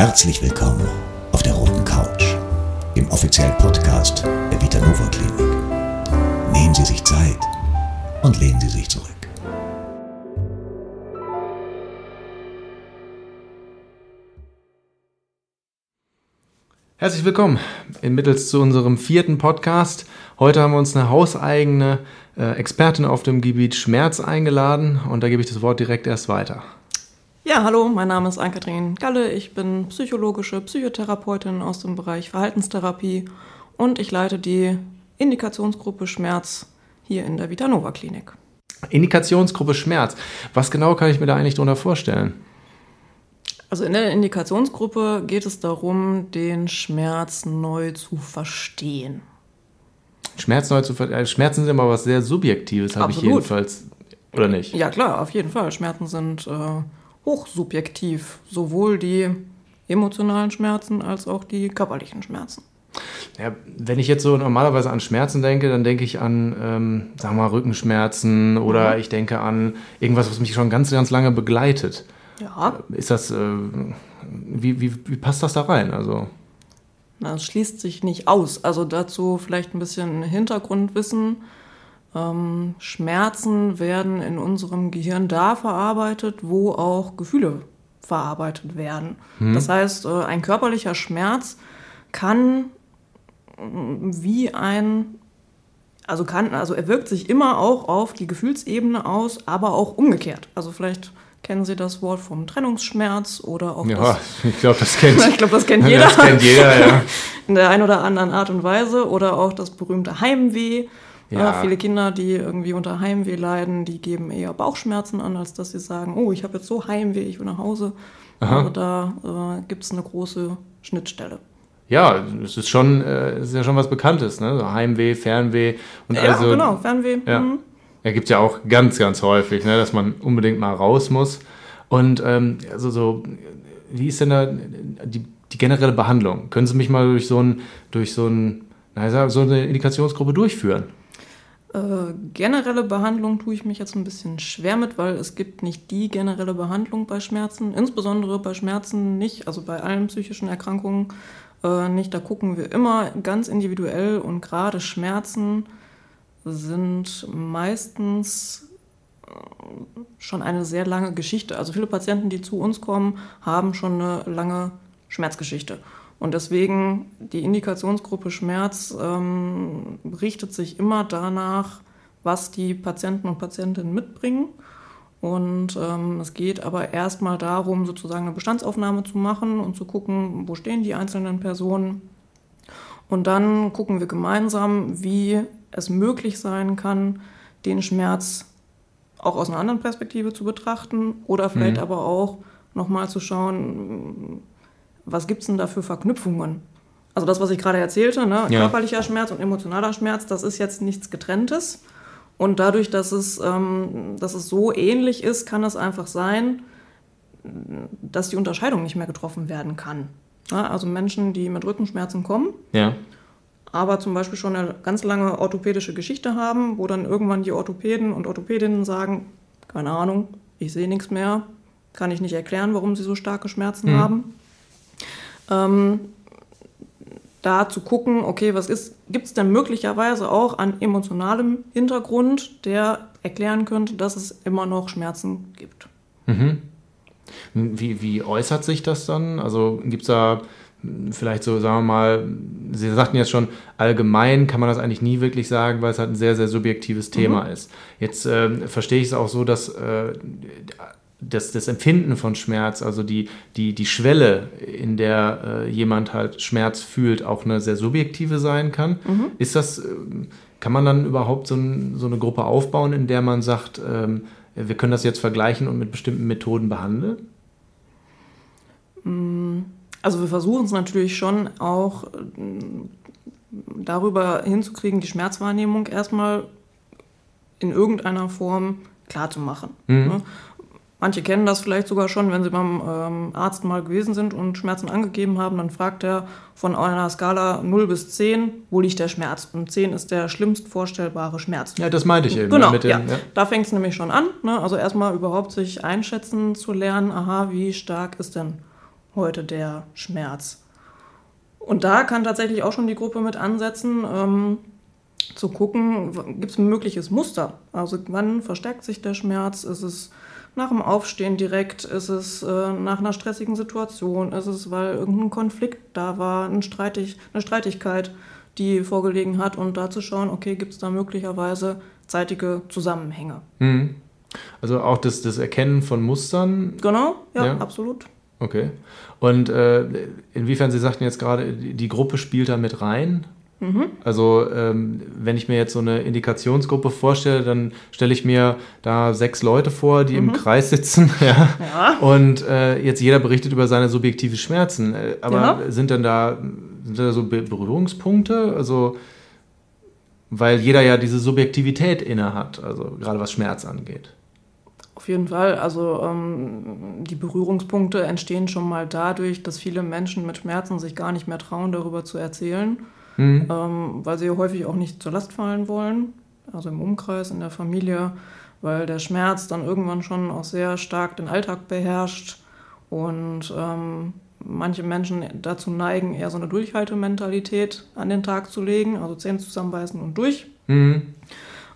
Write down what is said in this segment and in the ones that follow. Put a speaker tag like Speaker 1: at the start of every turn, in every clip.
Speaker 1: Herzlich willkommen auf der Roten Couch, dem offiziellen Podcast der Vitanova Klinik. Nehmen Sie sich Zeit und lehnen Sie sich zurück.
Speaker 2: Herzlich willkommen mittels zu unserem vierten Podcast. Heute haben wir uns eine hauseigene äh, Expertin auf dem Gebiet Schmerz eingeladen und da gebe ich das Wort direkt erst weiter.
Speaker 3: Ja, hallo, mein Name ist Ann-Kathrin Galle. Ich bin psychologische Psychotherapeutin aus dem Bereich Verhaltenstherapie und ich leite die Indikationsgruppe Schmerz hier in der Vitanova Klinik.
Speaker 2: Indikationsgruppe Schmerz. Was genau kann ich mir da eigentlich darunter vorstellen?
Speaker 3: Also in der Indikationsgruppe geht es darum, den Schmerz neu zu verstehen.
Speaker 2: Schmerz neu zu verstehen. Schmerzen sind immer was sehr Subjektives, habe ich jedenfalls. Oder nicht?
Speaker 3: Ja, klar, auf jeden Fall. Schmerzen sind äh, hochsubjektiv, sowohl die emotionalen Schmerzen als auch die körperlichen Schmerzen.
Speaker 2: Ja, wenn ich jetzt so normalerweise an Schmerzen denke, dann denke ich an, ähm, wir mal, Rückenschmerzen oder mhm. ich denke an irgendwas, was mich schon ganz, ganz lange begleitet.
Speaker 3: Ja.
Speaker 2: Ist das, äh, wie, wie, wie passt das da rein? Also.
Speaker 3: Na, es schließt sich nicht aus. Also dazu vielleicht ein bisschen Hintergrundwissen. Ähm, Schmerzen werden in unserem Gehirn da verarbeitet, wo auch Gefühle verarbeitet werden. Hm. Das heißt, äh, ein körperlicher Schmerz kann äh, wie ein, also kann, also er wirkt sich immer auch auf die Gefühlsebene aus, aber auch umgekehrt. Also vielleicht kennen Sie das Wort vom Trennungsschmerz oder auch
Speaker 2: Ja,
Speaker 3: das,
Speaker 2: ich glaube, das kennt,
Speaker 3: ich glaube, das kennt jeder.
Speaker 2: Das kennt jeder, ja.
Speaker 3: In der einen oder anderen Art und Weise oder auch das berühmte Heimweh. Ja. Äh, viele Kinder, die irgendwie unter Heimweh leiden, die geben eher Bauchschmerzen an, als dass sie sagen, oh, ich habe jetzt so Heimweh, ich will nach Hause. Aha. Also da äh, gibt es eine große Schnittstelle.
Speaker 2: Ja, es ist schon, äh, ist ja schon was Bekanntes, ne? So Heimweh, Fernweh und
Speaker 3: ja,
Speaker 2: also.
Speaker 3: genau, Fernweh.
Speaker 2: Ja. Mhm. Ja, gibt ja auch ganz, ganz häufig, ne, dass man unbedingt mal raus muss. Und ähm, also so, wie ist denn da die, die generelle Behandlung? Können Sie mich mal durch so ein, durch so ein, na, so eine Indikationsgruppe durchführen?
Speaker 3: Äh, generelle Behandlung tue ich mich jetzt ein bisschen schwer mit, weil es gibt nicht die generelle Behandlung bei Schmerzen, insbesondere bei Schmerzen nicht, also bei allen psychischen Erkrankungen äh, nicht. Da gucken wir immer ganz individuell und gerade Schmerzen sind meistens äh, schon eine sehr lange Geschichte. Also viele Patienten, die zu uns kommen, haben schon eine lange Schmerzgeschichte. Und deswegen die Indikationsgruppe Schmerz ähm, richtet sich immer danach, was die Patienten und Patientinnen mitbringen. Und ähm, es geht aber erstmal darum, sozusagen eine Bestandsaufnahme zu machen und zu gucken, wo stehen die einzelnen Personen. Und dann gucken wir gemeinsam, wie es möglich sein kann, den Schmerz auch aus einer anderen Perspektive zu betrachten oder vielleicht mhm. aber auch nochmal zu schauen, was gibt es denn da für Verknüpfungen? Also das, was ich gerade erzählte, ne? ja. körperlicher Schmerz und emotionaler Schmerz, das ist jetzt nichts Getrenntes. Und dadurch, dass es, ähm, dass es so ähnlich ist, kann es einfach sein, dass die Unterscheidung nicht mehr getroffen werden kann. Ja, also Menschen, die mit Rückenschmerzen kommen,
Speaker 2: ja.
Speaker 3: aber zum Beispiel schon eine ganz lange orthopädische Geschichte haben, wo dann irgendwann die Orthopäden und Orthopädinnen sagen, keine Ahnung, ich sehe nichts mehr, kann ich nicht erklären, warum sie so starke Schmerzen mhm. haben ähm, da zu gucken, okay, was gibt es denn möglicherweise auch an emotionalem Hintergrund, der erklären könnte, dass es immer noch Schmerzen gibt.
Speaker 2: Mhm. Wie, wie äußert sich das dann? Also gibt es da vielleicht so, sagen wir mal, Sie sagten jetzt schon, allgemein kann man das eigentlich nie wirklich sagen, weil es halt ein sehr, sehr subjektives Thema mhm. ist. Jetzt äh, verstehe ich es auch so, dass äh, das, das Empfinden von Schmerz, also die, die, die Schwelle, in der äh, jemand halt Schmerz fühlt, auch eine sehr subjektive sein kann. Mhm. Ist das, äh, kann man dann überhaupt so, ein, so, eine Gruppe aufbauen, in der man sagt, ähm, wir können das jetzt vergleichen und mit bestimmten Methoden behandeln?
Speaker 3: Mm, also wir versuchen es natürlich schon auch äh, darüber hinzukriegen, die Schmerzwahrnehmung erstmal in irgendeiner Form klar zu machen. Mhm. Ne? Manche kennen das vielleicht sogar schon, wenn sie beim ähm, Arzt mal gewesen sind und Schmerzen angegeben haben, dann fragt er von einer Skala 0 bis 10, wo liegt der Schmerz? Und 10 ist der schlimmst vorstellbare Schmerz.
Speaker 2: Ja, das meinte ich eben.
Speaker 3: Genau, dem, ja. ja. Da fängt es nämlich schon an. Ne? Also erstmal überhaupt sich einschätzen zu lernen, aha, wie stark ist denn heute der Schmerz? Und da kann tatsächlich auch schon die Gruppe mit ansetzen, ähm, zu gucken, gibt es ein mögliches Muster? Also wann verstärkt sich der Schmerz? Ist es nach dem Aufstehen direkt? Ist es äh, nach einer stressigen Situation? Ist es, weil irgendein Konflikt da war, ein Streitig, eine Streitigkeit, die vorgelegen hat? Und da zu schauen, okay, gibt es da möglicherweise zeitige Zusammenhänge?
Speaker 2: Mhm. Also auch das, das Erkennen von Mustern?
Speaker 3: Genau, ja, ja. absolut.
Speaker 2: Okay. Und äh, inwiefern Sie sagten jetzt gerade, die Gruppe spielt da mit rein? Mhm. Also ähm, wenn ich mir jetzt so eine Indikationsgruppe vorstelle, dann stelle ich mir da sechs Leute vor, die mhm. im Kreis sitzen. ja. ja. Und äh, jetzt jeder berichtet über seine subjektiven Schmerzen. Äh, aber ja. sind denn da, sind da so Berührungspunkte? Also weil jeder ja diese Subjektivität inne hat, also gerade was Schmerz angeht.
Speaker 3: Auf jeden Fall. Also ähm, die Berührungspunkte entstehen schon mal dadurch, dass viele Menschen mit Schmerzen sich gar nicht mehr trauen, darüber zu erzählen mhm. ähm, weil sie häufig auch nicht zur Last fallen wollen, also im Umkreis, in der Familie, weil der Schmerz dann irgendwann schon auch sehr stark den Alltag beherrscht und ähm, manche Menschen dazu neigen, eher so eine Durchhaltementalität an den Tag zu legen, also Zähne zusammenbeißen und durch. Mhm.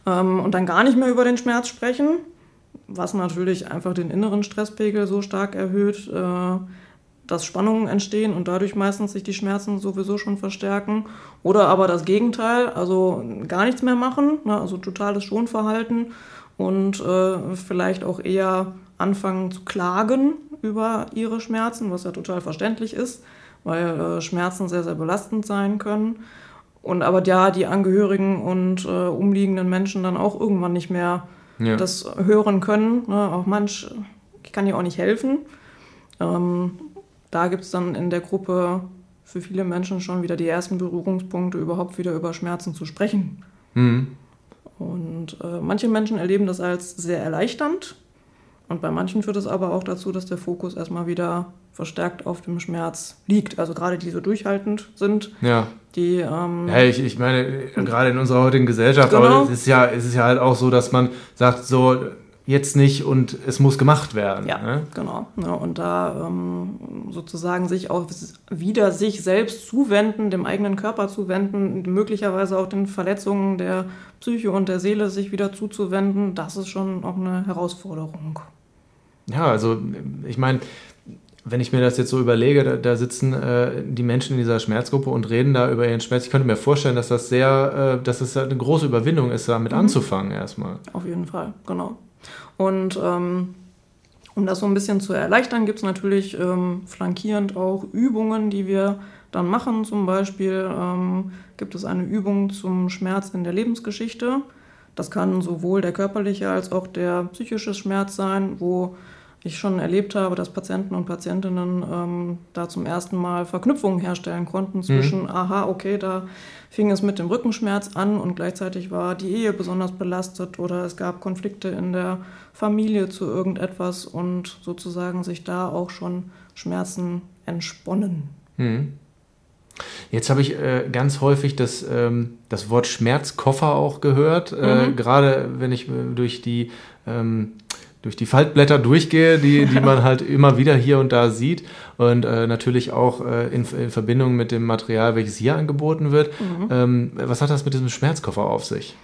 Speaker 3: Ähm, und dann gar nicht mehr über den Schmerz sprechen, was natürlich einfach den inneren Stresspegel so stark erhöht, äh, dass Spannungen entstehen und dadurch meistens sich die Schmerzen sowieso schon verstärken. Oder aber das Gegenteil, also gar nichts mehr machen, ne, also totales Schonverhalten und äh, vielleicht auch eher anfangen zu klagen über ihre Schmerzen, was ja total verständlich ist, weil äh, Schmerzen sehr, sehr belastend sein können. Und aber ja, die Angehörigen und äh, umliegenden Menschen dann auch irgendwann nicht mehr ja. das hören können. Ne? Auch manch, ich kann dir auch nicht helfen. Ähm, da gibt es dann in der Gruppe für viele Menschen schon wieder die ersten Berührungspunkte, überhaupt wieder über Schmerzen zu sprechen. Mhm. Und äh, manche Menschen erleben das als sehr erleichternd. Und bei manchen führt es aber auch dazu, dass der Fokus erstmal wieder verstärkt auf dem Schmerz liegt. Also gerade die so durchhaltend sind.
Speaker 2: Ja.
Speaker 3: Die, ähm,
Speaker 2: ja, ich, ich meine, gerade in unserer heutigen Gesellschaft, genau. aber es ist, ja, es ist ja halt auch so, dass man sagt, so, jetzt nicht und es muss gemacht werden.
Speaker 3: Ja, ne? genau. Ja, und da ähm, sozusagen sich auch wieder sich selbst zuwenden, dem eigenen Körper zuwenden, möglicherweise auch den Verletzungen der Psyche und der Seele sich wieder zuzuwenden, das ist schon auch eine Herausforderung.
Speaker 2: Ja, also ich meine, wenn ich mir das jetzt so überlege, da, da sitzen äh, die Menschen in dieser Schmerzgruppe und reden da über ihren Schmerz. Ich könnte mir vorstellen, dass das sehr, äh, dass es eine große Überwindung ist, damit mhm. anzufangen erstmal.
Speaker 3: Auf jeden Fall, genau. Und ähm, um das so ein bisschen zu erleichtern, gibt es natürlich ähm, flankierend auch Übungen, die wir dann machen. Zum Beispiel ähm, gibt es eine Übung zum Schmerz in der Lebensgeschichte. Das kann sowohl der körperliche als auch der psychische Schmerz sein, wo ich schon erlebt habe, dass Patienten und Patientinnen ähm, da zum ersten Mal Verknüpfungen herstellen konnten zwischen, mhm. aha, okay, da fing es mit dem Rückenschmerz an und gleichzeitig war die Ehe besonders belastet oder es gab Konflikte in der Familie zu irgendetwas und sozusagen sich da auch schon Schmerzen entsponnen.
Speaker 2: Mhm. Jetzt habe ich äh, ganz häufig das, ähm, das Wort Schmerzkoffer auch gehört, äh, mhm. gerade wenn ich äh, durch die ähm, durch die Faltblätter durchgehe, die, die man halt immer wieder hier und da sieht. Und äh, natürlich auch äh, in, in, Verbindung mit dem Material, welches hier angeboten wird. Mhm. Ähm, was hat das mit diesem Schmerzkoffer auf sich?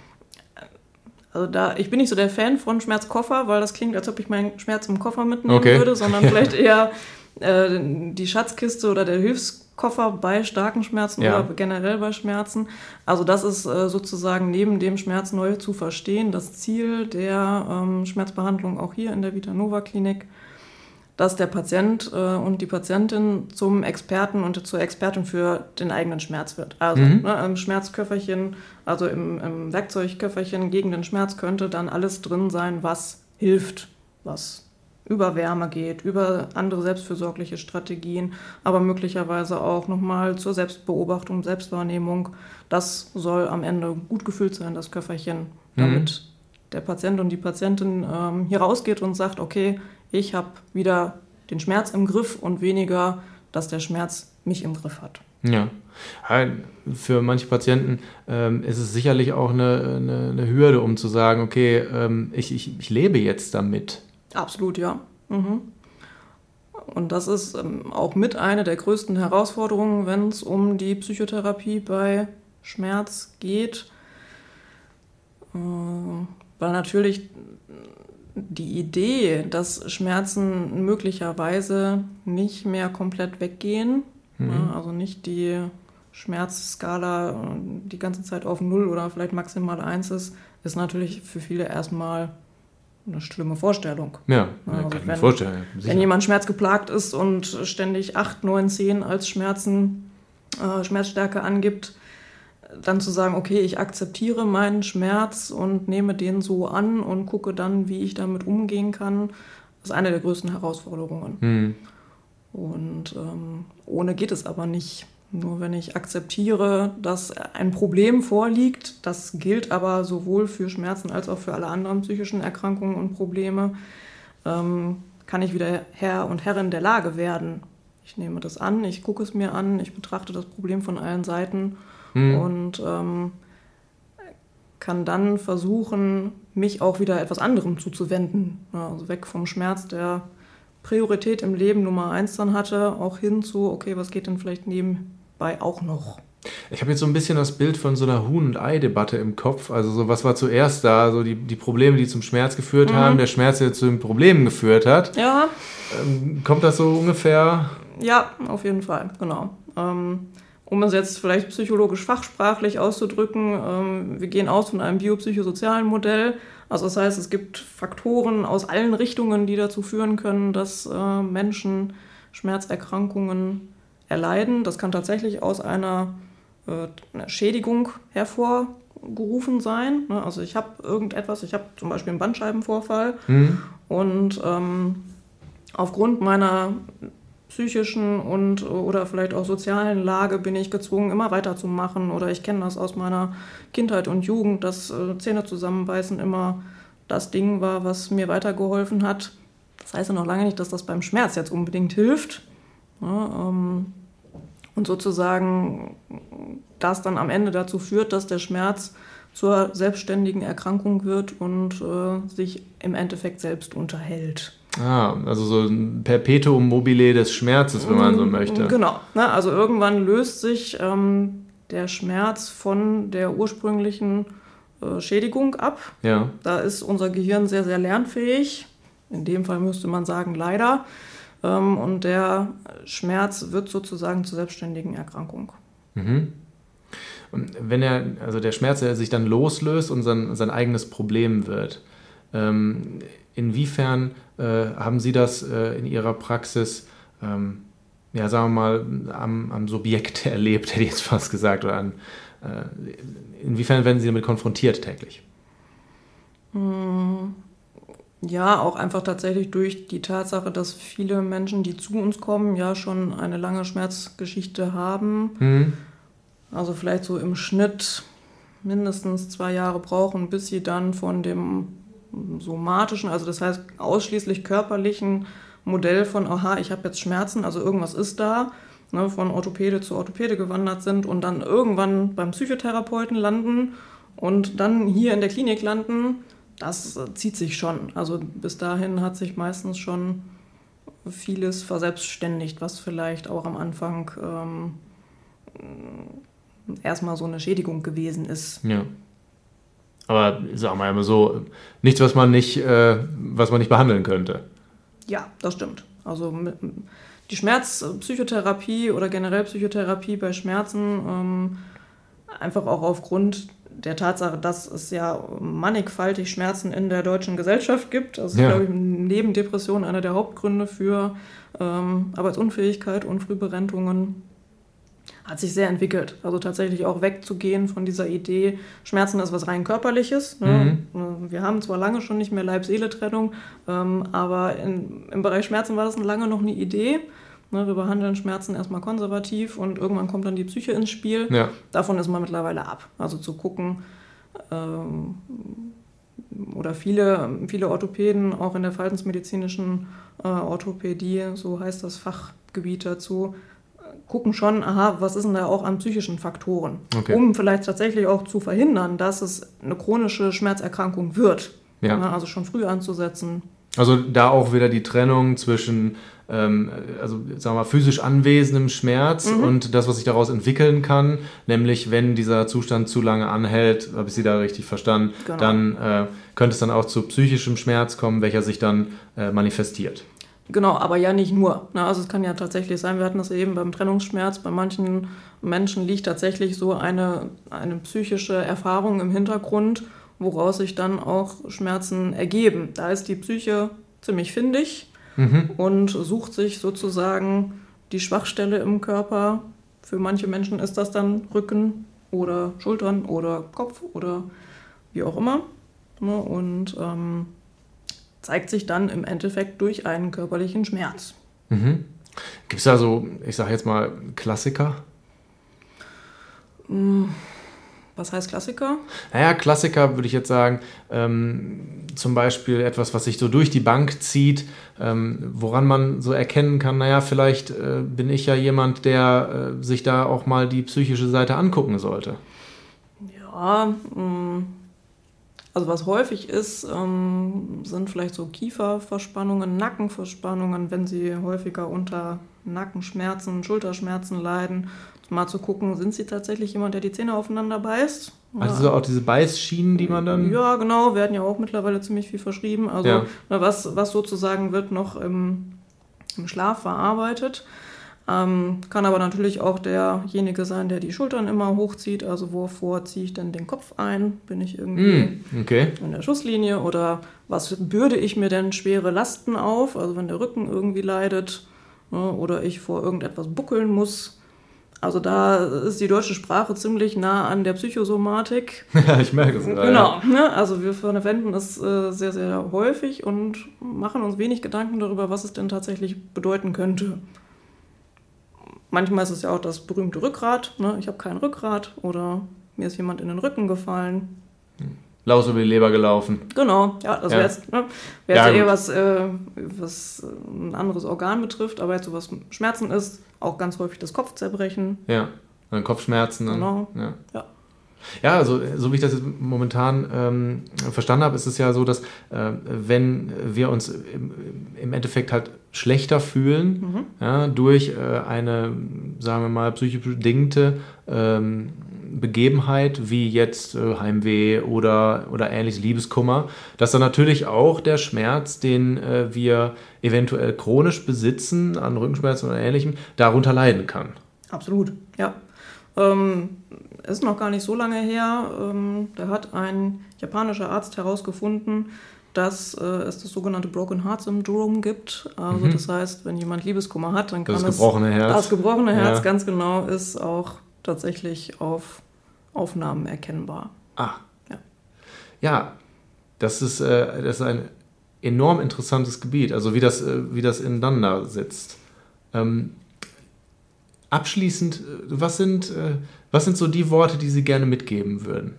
Speaker 3: Also da, ich bin nicht so der Fan von Schmerzkoffer, weil das klingt, als ob ich meinen Schmerz im Koffer mitnehmen okay. würde, sondern vielleicht eher äh, die Schatzkiste oder der Hilfskoffer bei starken Schmerzen ja. oder generell bei Schmerzen. Also das ist äh, sozusagen neben dem Schmerz neu zu verstehen, das Ziel der ähm, Schmerzbehandlung auch hier in der Vitanova Klinik, dass der Patient äh, und die Patientin zum Experten und zur Expertin für den eigenen Schmerz wird. Also mhm. ne, im Schmerzköfferchen, also im, im Werkzeugköfferchen gegen den Schmerz könnte dann alles drin sein, was hilft, was über Wärme geht, über andere selbstfürsorgliche Strategien, aber möglicherweise auch nochmal zur Selbstbeobachtung, Selbstwahrnehmung. Das soll am Ende gut gefüllt sein, das Köfferchen, damit mhm. der Patient und die Patientin ähm, hier rausgeht und sagt, okay, ich habe wieder den Schmerz im Griff und weniger, dass der Schmerz mich im Griff hat.
Speaker 2: Ja. Für manche Patienten ähm, ist es sicherlich auch eine, eine, eine, Hürde, um zu sagen, okay, ähm, ich, ich, ich lebe jetzt damit.
Speaker 3: Absolut, ja. Mhm. Und das ist ähm, auch mit eine der größten Herausforderungen, wenn es um die Psychotherapie bei Schmerz geht. Äh, weil natürlich die Idee, dass Schmerzen möglicherweise nicht mehr komplett weggehen, mhm. ja, also nicht die Schmerzskala die ganze Zeit auf 0 oder vielleicht maximal 1 ist, ist natürlich für viele erstmal eine schlimme Vorstellung.
Speaker 2: Ja, also kann ich mir vorstellen.
Speaker 3: Wenn jemand schmerzgeplagt ist und ständig 8, 9, 10 als Schmerzen, äh, Schmerzstärke angibt, dann zu sagen, okay, ich akzeptiere meinen Schmerz und nehme den so an und gucke dann, wie ich damit umgehen kann, ist eine der größten Herausforderungen. Mhm. Und ähm, ohne geht es aber nicht. Nur wenn ich akzeptiere, dass ein Problem vorliegt, das gilt aber sowohl für Schmerzen als auch für alle anderen psychischen Erkrankungen und Probleme, ähm, kann ich wieder Herr und Herrin der Lage werden. Ich nehme das an, ich gucke es mir an, ich betrachte das Problem von allen Seiten hm. und ähm, kann dann versuchen, mich auch wieder etwas anderem zuzuwenden. Also weg vom Schmerz, der Priorität im Leben Nummer eins dann hatte, auch hin zu, okay, was geht denn vielleicht neben bei auch noch.
Speaker 2: Ich habe jetzt so ein bisschen das Bild von so einer Huhn- und Ei-Debatte im Kopf. Also so, was war zuerst da? So die, die Probleme, die zum Schmerz geführt mhm. haben, der Schmerz, der zu den Problemen geführt hat.
Speaker 3: Ja.
Speaker 2: Ähm, kommt das so ungefähr?
Speaker 3: Ja, auf jeden Fall, genau. Ähm, um es jetzt vielleicht psychologisch fachsprachlich auszudrücken, ähm, wir gehen aus von einem biopsychosozialen Modell. Also das heißt, es gibt Faktoren aus allen Richtungen, die dazu führen können, dass äh, Menschen Schmerzerkrankungen erleiden. Das kann tatsächlich aus einer, äh, einer Schädigung hervorgerufen sein. Ne? Also ich habe irgendetwas, ich habe zum Beispiel einen Bandscheibenvorfall mhm. und ähm, aufgrund meiner psychischen und oder vielleicht auch sozialen Lage bin ich gezwungen, immer weiterzumachen. Oder ich kenne das aus meiner Kindheit und Jugend, dass äh, Zähne zusammenbeißen immer das Ding war, was mir weitergeholfen hat. Das heißt ja noch lange nicht, dass das beim Schmerz jetzt unbedingt hilft. Ja, ähm, und sozusagen das dann am Ende dazu führt, dass der Schmerz zur selbstständigen Erkrankung wird und äh, sich im Endeffekt selbst unterhält.
Speaker 2: Ah, also so ein Perpetuum mobile des Schmerzes, wenn man so mm, möchte.
Speaker 3: Genau. Ne? Also irgendwann löst sich ähm, der Schmerz von der ursprünglichen äh, Schädigung ab.
Speaker 2: Ja.
Speaker 3: Da ist unser Gehirn sehr, sehr lernfähig. In dem Fall müsste man sagen, leider. Ähm, und der Schmerz wird sozusagen zur selbstständigen Erkrankung.
Speaker 2: Mhm. Und wenn er, also der Schmerz der sich dann loslöst und sein, sein eigenes Problem wird, ähm, inwiefern äh, haben Sie das äh, in Ihrer Praxis, ähm, ja, sagen wir mal, am, am, Subjekt erlebt, hätte ich jetzt fast gesagt, oder an, äh, inwiefern werden Sie damit konfrontiert täglich?
Speaker 3: Hm. Ja, auch einfach tatsächlich durch die Tatsache, dass viele Menschen, die zu uns kommen, ja schon eine lange Schmerzgeschichte haben. Mhm. Also vielleicht so im Schnitt mindestens zwei Jahre brauchen, bis sie dann von dem somatischen, also das heißt ausschließlich körperlichen Modell von, aha, ich habe jetzt Schmerzen, also irgendwas ist da, ne, von Orthopäde zu Orthopäde gewandert sind und dann irgendwann beim Psychotherapeuten landen und dann hier in der Klinik landen das zieht sich schon. Also bis dahin hat sich meistens schon vieles verselbstständigt, was vielleicht auch am Anfang ähm, erstmal so eine Schädigung gewesen ist.
Speaker 2: Ja. Aber sagen wir mal so, nichts, was man nicht, äh, was man nicht behandeln könnte.
Speaker 3: Ja, das stimmt. Also die Schmerzpsychotherapie oder generell Psychotherapie bei Schmerzen ähm, einfach auch aufgrund der Tatsache, dass es ja mannigfaltig Schmerzen in der deutschen Gesellschaft gibt. Also ja. glaube ich, neben Depression einer der Hauptgründe für ähm, Arbeitsunfähigkeit und Frühberentungen hat sich sehr entwickelt. Also tatsächlich auch wegzugehen von dieser Idee, Schmerzen ist was rein körperliches. Ne? Mhm. Wir haben zwar lange schon nicht mehr Leib-Seele-Trennung, ähm, aber in, im Bereich Schmerzen war das lange noch eine Idee. Ne, wir behandeln Schmerzen erstmal konservativ und irgendwann kommt dann die Psyche ins Spiel. Ja. Davon ist man mittlerweile ab. Also zu gucken, ähm, oder viele, viele Orthopäden, auch in der verhaltensmedizinischen äh, Orthopädie, so heißt das Fachgebiet dazu, gucken schon, aha, was ist denn da auch an psychischen Faktoren, okay. um vielleicht tatsächlich auch zu verhindern, dass es eine chronische Schmerzerkrankung wird. Ja. Ne, also schon früh anzusetzen,
Speaker 2: Also da auch wieder die Trennung zwischen ähm, also sagen wir mal, physisch anwesendem Schmerz mhm. und das, was sich daraus entwickeln kann, nämlich wenn dieser Zustand zu lange anhält, habe ich Sie da richtig verstanden, genau. dann äh, könnte es dann auch zu psychischem Schmerz kommen, welcher sich dann äh, manifestiert.
Speaker 3: Genau, aber ja nicht nur. Ne? Also es kann ja tatsächlich sein, wir hatten das eben beim Trennungsschmerz, bei manchen Menschen liegt tatsächlich so eine, eine psychische Erfahrung im Hintergrund, woraus sich dann auch Schmerzen ergeben. Da ist die Psyche ziemlich findig mhm. und sucht sich sozusagen die Schwachstelle im Körper. Für manche Menschen ist das dann Rücken oder Schultern oder Kopf oder wie auch immer. Ne? Und ähm, zeigt sich dann im Endeffekt durch einen körperlichen Schmerz.
Speaker 2: Mhm. Gibt es da so, ich sage jetzt mal, Klassiker?
Speaker 3: Mm, was heißt Klassiker?
Speaker 2: Naja, Klassiker würde ich jetzt sagen, ähm, zum Beispiel etwas, was sich so durch die Bank zieht, ähm, woran man so erkennen kann, naja, vielleicht äh, bin ich ja jemand, der äh, sich da auch mal die psychische Seite angucken sollte.
Speaker 3: Ja, mh mm, also was häufig ist, ähm, sind vielleicht so Kieferverspannungen, Nackenverspannungen, wenn sie häufiger unter Nackenschmerzen, Schulterschmerzen leiden. Mal zu gucken, sind sie tatsächlich jemand, der die Zähne aufeinander beißt?
Speaker 2: Also so auch diese Beißschienen, die man dann.
Speaker 3: Ja, genau, werden ja auch mittlerweile ziemlich viel verschrieben. Also ja. was, was sozusagen wird noch im, im Schlaf verarbeitet. Ähm, kann aber natürlich auch derjenige sein, der die Schultern immer hochzieht. Also wovor ziehe ich denn den Kopf ein? Bin ich irgendwie
Speaker 2: mm, okay.
Speaker 3: in der Schusslinie? Oder was bürde ich mir denn schwere Lasten auf? Also wenn der Rücken irgendwie leidet ne? oder ich vor irgendetwas buckeln muss. Also da ist die deutsche Sprache ziemlich nah an der Psychosomatik.
Speaker 2: Ja, ich merke es.
Speaker 3: Genau. Ne? Also wir verwenden es äh, sehr, sehr häufig und machen uns wenig Gedanken darüber, was es denn tatsächlich bedeuten könnte. Manchmal ist es ja auch das berühmte Rückgrat. Ne? Ich habe kein Rückgrat oder mir ist jemand in den Rücken gefallen.
Speaker 2: Laus über die Leber gelaufen.
Speaker 3: Genau, ja, das wäre jetzt, ne, wär ja, eher was, äh, was ein anderes Organ betrifft, aber jetzt so was Schmerzen ist, auch ganz häufig das Kopfzerbrechen.
Speaker 2: Ja, dann Kopfschmerzen. Dann,
Speaker 3: genau.
Speaker 2: Ja. ja. Ja, also so wie ich das jetzt momentan ähm, verstanden habe, ist es ja so, dass äh, wenn wir uns im, im, Endeffekt halt schlechter fühlen mhm. ja, durch äh, eine, sagen wir mal, psychisch bedingte ähm, Begebenheit wie jetzt äh, Heimweh oder, oder ähnliches Liebeskummer, dass dann natürlich auch der Schmerz, den äh, wir eventuell chronisch besitzen an Rückenschmerzen oder ähnlichem, darunter leiden kann.
Speaker 3: Absolut, ja. Ähm, ist noch gar nicht so lange her. Ähm, da hat ein japanischer Arzt herausgefunden, dass äh, es das sogenannte Broken Heart Syndrome gibt. Also mhm. das heißt, wenn jemand Liebeskummer hat, dann kann
Speaker 2: das gebrochene
Speaker 3: es,
Speaker 2: Herz.
Speaker 3: das gebrochene Herz ja. ganz genau ist auch tatsächlich auf Aufnahmen erkennbar.
Speaker 2: Ah. Ja, ja das, ist, äh, das ist ein enorm interessantes Gebiet, also wie das, äh, wie das ineinander sitzt. Ähm, abschließend, äh, was sind, äh, was sind so die Worte, die Sie gerne mitgeben würden?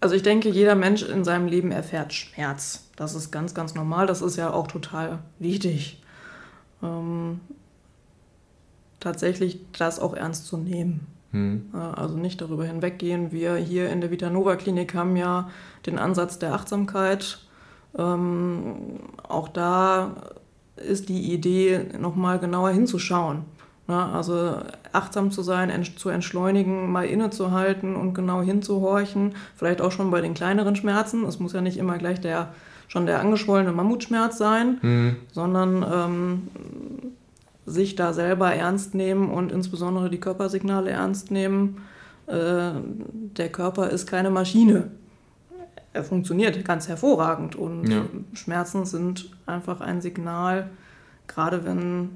Speaker 3: Also ich denke, jeder Mensch in seinem Leben erfährt Schmerz. Das ist ganz, ganz normal. Das ist ja auch total wichtig. Ähm, tatsächlich das auch ernst zu nehmen. Hm. Also nicht darüber hinweggehen. Wir hier in der Vitanova Klinik haben ja den Ansatz der Achtsamkeit. Ähm, auch da ist die Idee, nochmal genauer hinzuschauen. Ja, also achtsam zu sein, ent zu entschleunigen, mal innezuhalten und genau hinzuhorchen. Vielleicht auch schon bei den kleineren Schmerzen. Es muss ja nicht immer gleich der schon der angeschwollene Mammutschmerz sein, mhm. sondern ähm, sich da selber ernst nehmen und insbesondere die Körpersignale ernst nehmen. Äh, der Körper ist keine Maschine er funktioniert ganz hervorragend und ja. Schmerzen sind einfach ein Signal, gerade wenn,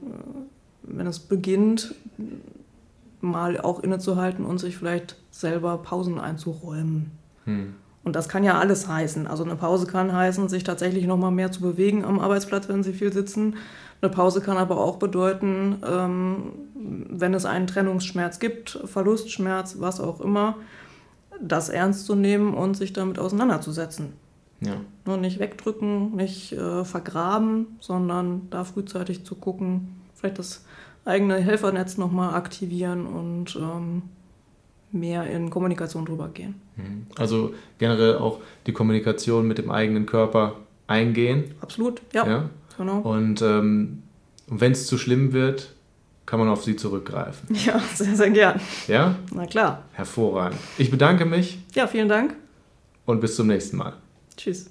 Speaker 3: wenn es beginnt, mal auch innezuhalten und sich vielleicht selber Pausen einzuräumen. Hm. Und das kann ja alles heißen. Also eine Pause kann heißen, sich tatsächlich noch mal mehr zu bewegen am Arbeitsplatz, wenn sie viel sitzen. Eine Pause kann aber auch bedeuten, ähm, wenn es einen Trennungsschmerz gibt, Verlustschmerz, was auch immer, das ernst zu nehmen und sich damit auseinanderzusetzen.
Speaker 2: Ja.
Speaker 3: Nur nicht wegdrücken, nicht äh, vergraben, sondern da frühzeitig zu gucken, vielleicht das eigene Helfernetz nochmal aktivieren und ähm, mehr in Kommunikation drüber gehen.
Speaker 2: Also generell auch die Kommunikation mit dem eigenen Körper eingehen.
Speaker 3: Absolut, ja.
Speaker 2: Ja.
Speaker 3: Genau.
Speaker 2: Und ähm, wenn es zu schlimm wird, kann man auf sie zurückgreifen.
Speaker 3: Ja, sehr, sehr gern.
Speaker 2: Ja?
Speaker 3: Na klar.
Speaker 2: Hervorragend. Ich bedanke mich
Speaker 3: Ja, vielen Dank.
Speaker 2: und bis zum nächsten Mal.
Speaker 3: Tschüss.